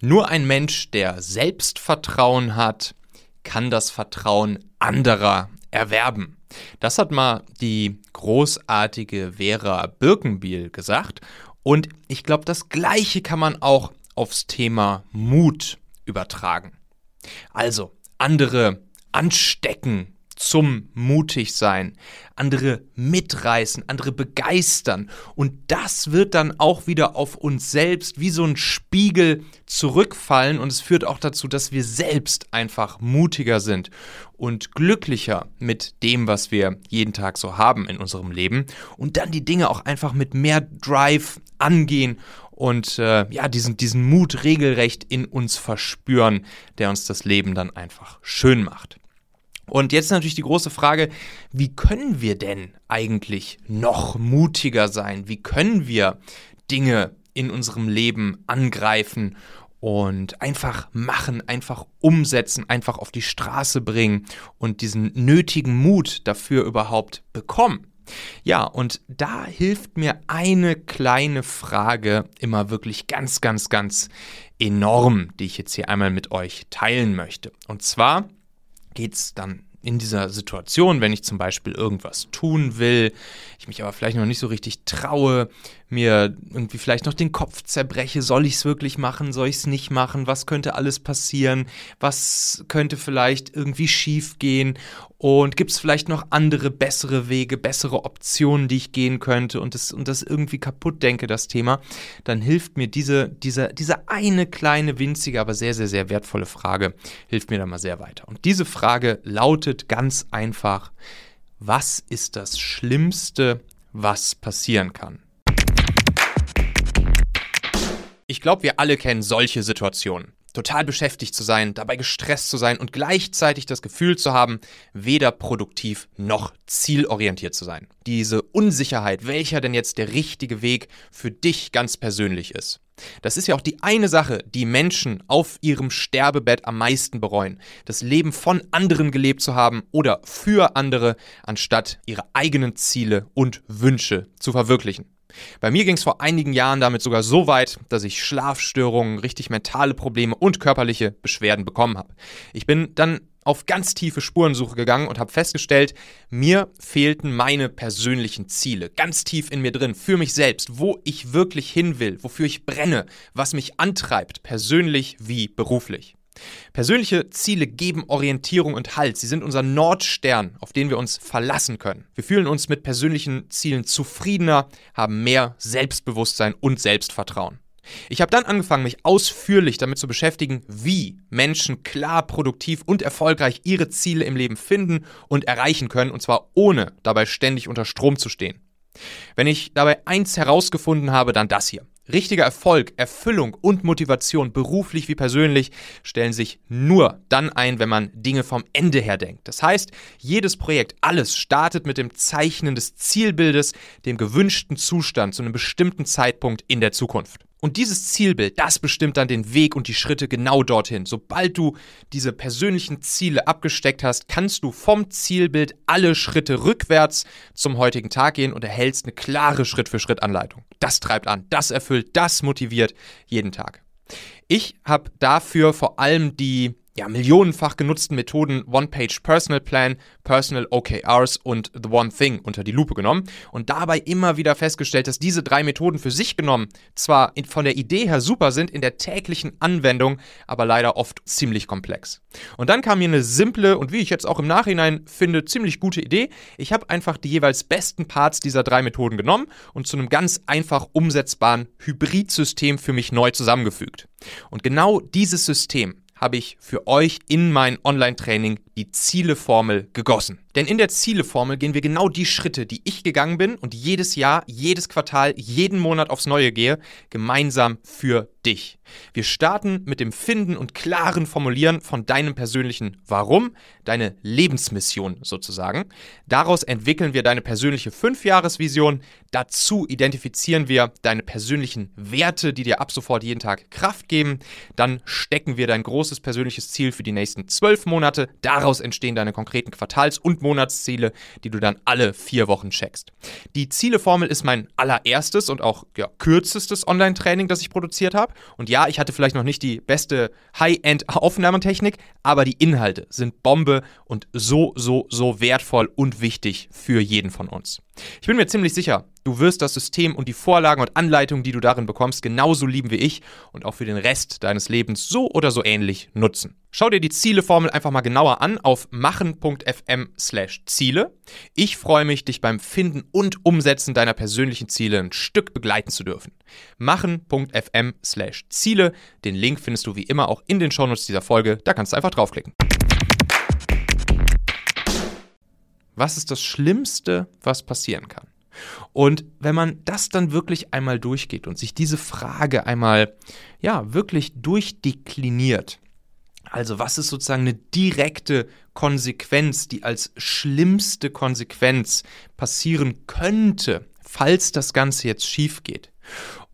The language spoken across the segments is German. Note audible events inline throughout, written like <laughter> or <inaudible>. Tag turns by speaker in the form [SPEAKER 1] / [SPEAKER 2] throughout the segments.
[SPEAKER 1] Nur ein Mensch, der Selbstvertrauen hat, kann das Vertrauen anderer erwerben. Das hat mal die großartige Vera Birkenbiel gesagt. Und ich glaube, das Gleiche kann man auch aufs Thema Mut übertragen. Also, andere anstecken, zum mutig sein, andere mitreißen, andere begeistern. Und das wird dann auch wieder auf uns selbst wie so ein Spiegel zurückfallen und es führt auch dazu, dass wir selbst einfach mutiger sind und glücklicher mit dem, was wir jeden Tag so haben in unserem Leben und dann die Dinge auch einfach mit mehr Drive angehen und äh, ja, diesen, diesen Mut regelrecht in uns verspüren, der uns das Leben dann einfach schön macht. Und jetzt natürlich die große Frage, wie können wir denn eigentlich noch mutiger sein? Wie können wir Dinge in unserem Leben angreifen und einfach machen, einfach umsetzen, einfach auf die Straße bringen und diesen nötigen Mut dafür überhaupt bekommen? Ja, und da hilft mir eine kleine Frage immer wirklich ganz, ganz, ganz enorm, die ich jetzt hier einmal mit euch teilen möchte. Und zwar, geht es dann in dieser Situation, wenn ich zum Beispiel irgendwas tun will, ich mich aber vielleicht noch nicht so richtig traue, mir irgendwie vielleicht noch den Kopf zerbreche, soll ich es wirklich machen, soll ich es nicht machen, was könnte alles passieren, was könnte vielleicht irgendwie schief gehen und gibt es vielleicht noch andere, bessere Wege, bessere Optionen, die ich gehen könnte und das, und das irgendwie kaputt denke, das Thema, dann hilft mir diese, diese, diese eine kleine, winzige, aber sehr, sehr, sehr wertvolle Frage, hilft mir da mal sehr weiter. Und diese Frage lautet ganz einfach, was ist das Schlimmste, was passieren kann? Ich glaube, wir alle kennen solche Situationen. Total beschäftigt zu sein, dabei gestresst zu sein und gleichzeitig das Gefühl zu haben, weder produktiv noch zielorientiert zu sein. Diese Unsicherheit, welcher denn jetzt der richtige Weg für dich ganz persönlich ist. Das ist ja auch die eine Sache, die Menschen auf ihrem Sterbebett am meisten bereuen. Das Leben von anderen gelebt zu haben oder für andere, anstatt ihre eigenen Ziele und Wünsche zu verwirklichen. Bei mir ging es vor einigen Jahren damit sogar so weit, dass ich Schlafstörungen, richtig mentale Probleme und körperliche Beschwerden bekommen habe. Ich bin dann auf ganz tiefe Spurensuche gegangen und habe festgestellt, mir fehlten meine persönlichen Ziele, ganz tief in mir drin, für mich selbst, wo ich wirklich hin will, wofür ich brenne, was mich antreibt, persönlich wie beruflich. Persönliche Ziele geben Orientierung und Halt. Sie sind unser Nordstern, auf den wir uns verlassen können. Wir fühlen uns mit persönlichen Zielen zufriedener, haben mehr Selbstbewusstsein und Selbstvertrauen. Ich habe dann angefangen, mich ausführlich damit zu beschäftigen, wie Menschen klar, produktiv und erfolgreich ihre Ziele im Leben finden und erreichen können, und zwar ohne dabei ständig unter Strom zu stehen. Wenn ich dabei eins herausgefunden habe, dann das hier. Richtiger Erfolg, Erfüllung und Motivation, beruflich wie persönlich, stellen sich nur dann ein, wenn man Dinge vom Ende her denkt. Das heißt, jedes Projekt, alles startet mit dem Zeichnen des Zielbildes, dem gewünschten Zustand zu einem bestimmten Zeitpunkt in der Zukunft. Und dieses Zielbild, das bestimmt dann den Weg und die Schritte genau dorthin. Sobald du diese persönlichen Ziele abgesteckt hast, kannst du vom Zielbild alle Schritte rückwärts zum heutigen Tag gehen und erhältst eine klare Schritt-für-Schritt-Anleitung. Das treibt an, das erfüllt, das motiviert jeden Tag. Ich habe dafür vor allem die ja, millionenfach genutzten Methoden One-Page Personal Plan, Personal OKRs und The One Thing unter die Lupe genommen und dabei immer wieder festgestellt, dass diese drei Methoden für sich genommen zwar von der Idee her super sind, in der täglichen Anwendung aber leider oft ziemlich komplex. Und dann kam mir eine simple und wie ich jetzt auch im Nachhinein finde, ziemlich gute Idee. Ich habe einfach die jeweils besten Parts dieser drei Methoden genommen und zu einem ganz einfach umsetzbaren Hybridsystem für mich neu zusammengefügt. Und genau dieses System habe ich für euch in mein Online-Training die Zieleformel gegossen. Denn in der Zieleformel gehen wir genau die Schritte, die ich gegangen bin und jedes Jahr, jedes Quartal, jeden Monat aufs Neue gehe, gemeinsam für dich. Wir starten mit dem Finden und klaren Formulieren von deinem persönlichen Warum, deine Lebensmission sozusagen. Daraus entwickeln wir deine persönliche Fünfjahresvision. Dazu identifizieren wir deine persönlichen Werte, die dir ab sofort jeden Tag Kraft geben. Dann stecken wir dein großes persönliches Ziel für die nächsten zwölf Monate. Daraus entstehen deine konkreten Quartals- und Monatsziele, die du dann alle vier Wochen checkst. Die Zieleformel ist mein allererstes und auch ja, kürzestes Online-Training, das ich produziert habe. Und ja, ja, ich hatte vielleicht noch nicht die beste High-End-Aufnahmetechnik, aber die Inhalte sind Bombe und so, so, so wertvoll und wichtig für jeden von uns. Ich bin mir ziemlich sicher, du wirst das System und die Vorlagen und Anleitungen, die du darin bekommst, genauso lieben wie ich und auch für den Rest deines Lebens so oder so ähnlich nutzen. Schau dir die Zieleformel einfach mal genauer an auf machen.fm/ziele. Ich freue mich, dich beim Finden und Umsetzen deiner persönlichen Ziele ein Stück begleiten zu dürfen. machen.fm/ziele. Den Link findest du wie immer auch in den Shownotes dieser Folge. Da kannst du einfach draufklicken. Was ist das Schlimmste, was passieren kann? Und wenn man das dann wirklich einmal durchgeht und sich diese Frage einmal, ja, wirklich durchdekliniert, also was ist sozusagen eine direkte Konsequenz, die als schlimmste Konsequenz passieren könnte, falls das Ganze jetzt schief geht?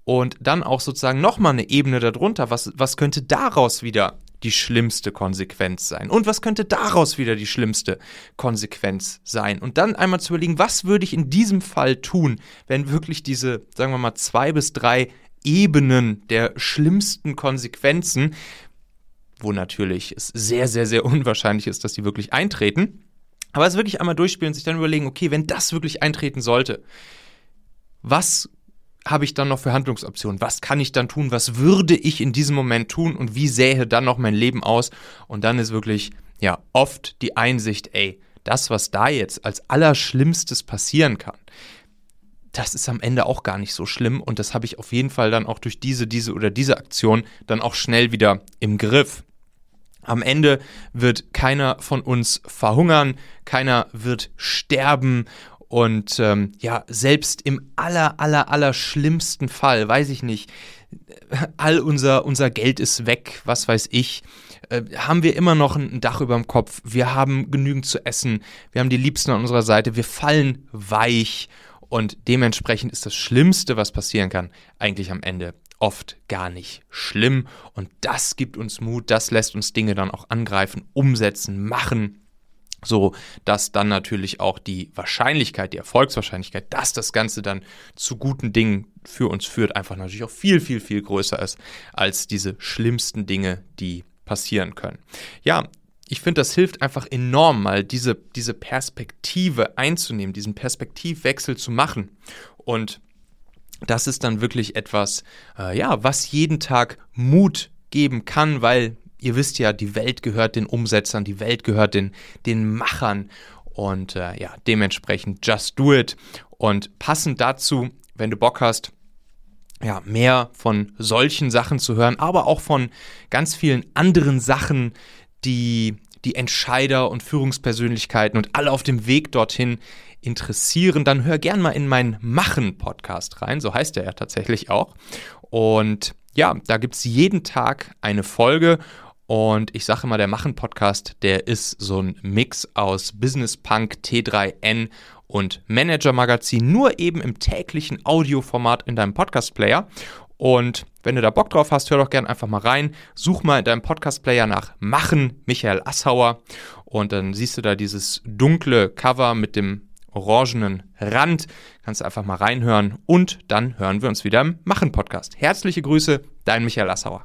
[SPEAKER 1] Und dann auch sozusagen nochmal eine Ebene darunter, was, was könnte daraus wieder die schlimmste Konsequenz sein? Und was könnte daraus wieder die schlimmste Konsequenz sein? Und dann einmal zu überlegen, was würde ich in diesem Fall tun, wenn wirklich diese, sagen wir mal, zwei bis drei Ebenen der schlimmsten Konsequenzen, wo natürlich es sehr, sehr, sehr <laughs> unwahrscheinlich ist, dass die wirklich eintreten, aber es wirklich einmal durchspielen und sich dann überlegen, okay, wenn das wirklich eintreten sollte, was habe ich dann noch für Handlungsoptionen? Was kann ich dann tun? Was würde ich in diesem Moment tun? Und wie sähe dann noch mein Leben aus? Und dann ist wirklich, ja, oft die Einsicht, ey, das, was da jetzt als Allerschlimmstes passieren kann, das ist am Ende auch gar nicht so schlimm. Und das habe ich auf jeden Fall dann auch durch diese, diese oder diese Aktion dann auch schnell wieder im Griff. Am Ende wird keiner von uns verhungern, keiner wird sterben und ähm, ja, selbst im aller, aller, aller schlimmsten Fall, weiß ich nicht, all unser, unser Geld ist weg, was weiß ich, äh, haben wir immer noch ein Dach über dem Kopf, wir haben genügend zu essen, wir haben die Liebsten an unserer Seite, wir fallen weich. Und dementsprechend ist das Schlimmste, was passieren kann, eigentlich am Ende oft gar nicht schlimm. Und das gibt uns Mut, das lässt uns Dinge dann auch angreifen, umsetzen, machen so dass dann natürlich auch die Wahrscheinlichkeit, die Erfolgswahrscheinlichkeit, dass das Ganze dann zu guten Dingen für uns führt, einfach natürlich auch viel, viel, viel größer ist als diese schlimmsten Dinge, die passieren können. Ja, ich finde, das hilft einfach enorm, mal diese, diese Perspektive einzunehmen, diesen Perspektivwechsel zu machen. Und das ist dann wirklich etwas, äh, ja, was jeden Tag Mut geben kann, weil ihr wisst ja, die Welt gehört den Umsetzern, die Welt gehört den, den Machern und äh, ja, dementsprechend just do it. Und passend dazu, wenn du Bock hast, ja, mehr von solchen Sachen zu hören, aber auch von ganz vielen anderen Sachen, die die Entscheider und Führungspersönlichkeiten und alle auf dem Weg dorthin interessieren, dann hör gern mal in meinen Machen-Podcast rein, so heißt er ja tatsächlich auch. Und ja, da gibt es jeden Tag eine Folge und ich sage immer, der Machen-Podcast, der ist so ein Mix aus Business Punk, T3N und Manager-Magazin, nur eben im täglichen Audioformat in deinem Podcast-Player. Und wenn du da Bock drauf hast, hör doch gerne einfach mal rein. Such mal in deinem Podcast-Player nach Machen Michael Assauer und dann siehst du da dieses dunkle Cover mit dem orangenen Rand. Kannst einfach mal reinhören und dann hören wir uns wieder im Machen-Podcast. Herzliche Grüße, dein Michael Assauer.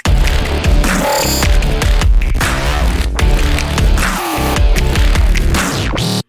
[SPEAKER 1] Bye.